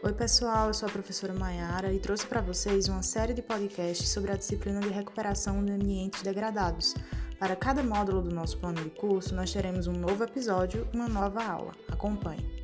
Oi, pessoal, eu sou a professora Maiara e trouxe para vocês uma série de podcasts sobre a disciplina de recuperação de ambientes degradados. Para cada módulo do nosso plano de curso, nós teremos um novo episódio uma nova aula. Acompanhe!